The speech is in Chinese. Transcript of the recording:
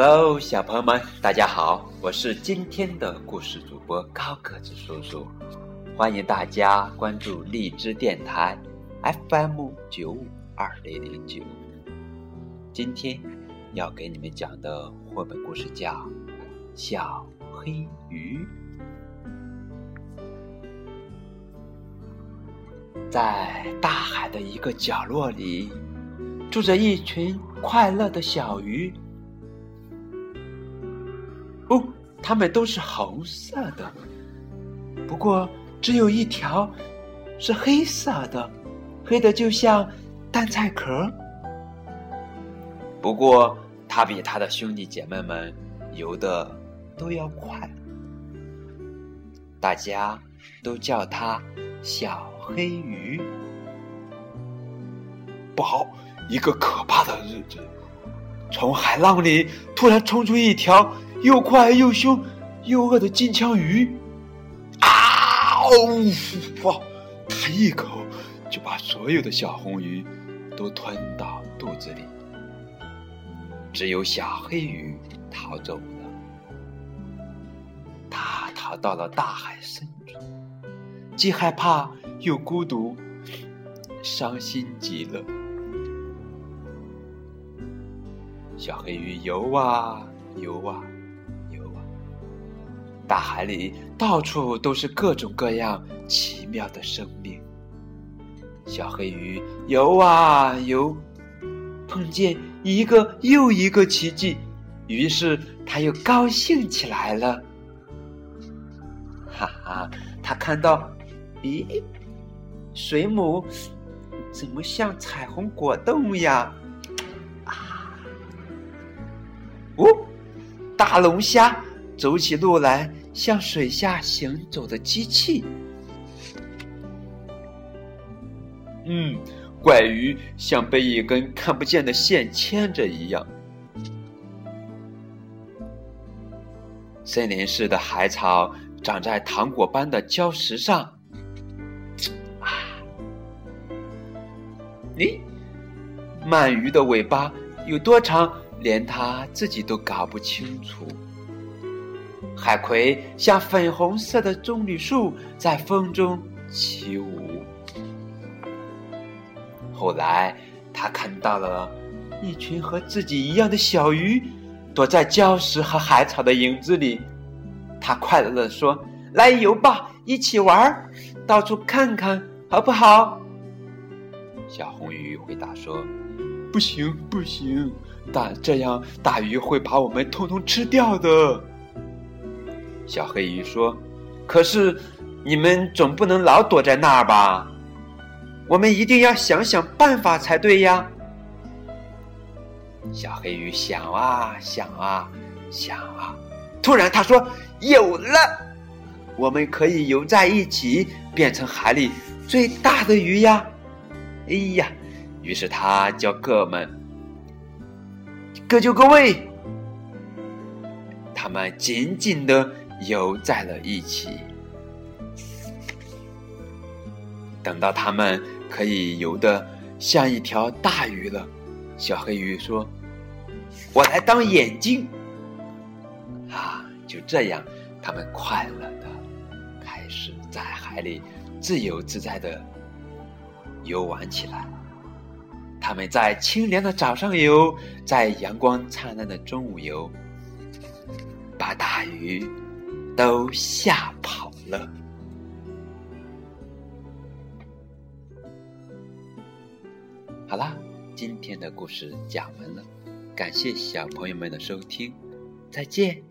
Hello，小朋友们，大家好！我是今天的故事主播高个子叔叔，欢迎大家关注荔枝电台 FM 九五二零零九。今天要给你们讲的绘本故事叫《小黑鱼》。在大海的一个角落里，住着一群快乐的小鱼。哦，它们都是红色的，不过只有一条是黑色的，黑的就像蛋菜壳。不过，它比它的兄弟姐妹们游的都要快，大家都叫它小黑鱼。不好，一个可怕的日子，从海浪里突然冲出一条。又快又凶又饿的金枪鱼，啊！哇！它一口就把所有的小红鱼都吞到肚子里，只有小黑鱼逃走了。它逃到了大海深处，既害怕又孤独，伤心极了。小黑鱼游啊游啊。大海里到处都是各种各样奇妙的生命。小黑鱼游啊游，碰见一个又一个奇迹，于是它又高兴起来了。哈哈，它看到，咦，水母怎么像彩虹果冻呀？啊，哦，大龙虾。走起路来像水下行走的机器。嗯，怪鱼像被一根看不见的线牵着一样。森林似的海草长在糖果般的礁石上。啊！咦，鳗鱼的尾巴有多长，连它自己都搞不清楚。海葵像粉红色的棕榈树，在风中起舞。后来，他看到了一群和自己一样的小鱼，躲在礁石和海草的影子里。他快乐地说：“来游吧，一起玩，到处看看，好不好？”小红鱼回答说：“不行，不行，大这样大鱼会把我们通通吃掉的。”小黑鱼说：“可是，你们总不能老躲在那儿吧？我们一定要想想办法才对呀。”小黑鱼想啊想啊想啊，突然他说：“有了！我们可以游在一起，变成海里最大的鱼呀！”哎呀，于是他叫哥们各就各位，他们紧紧的。游在了一起。等到他们可以游得像一条大鱼了，小黑鱼说：“我来当眼睛。”啊，就这样，他们快乐的开始在海里自由自在的游玩起来。他们在清凉的早上游，在阳光灿烂的中午游，把大鱼。都吓跑了。好啦，今天的故事讲完了，感谢小朋友们的收听，再见。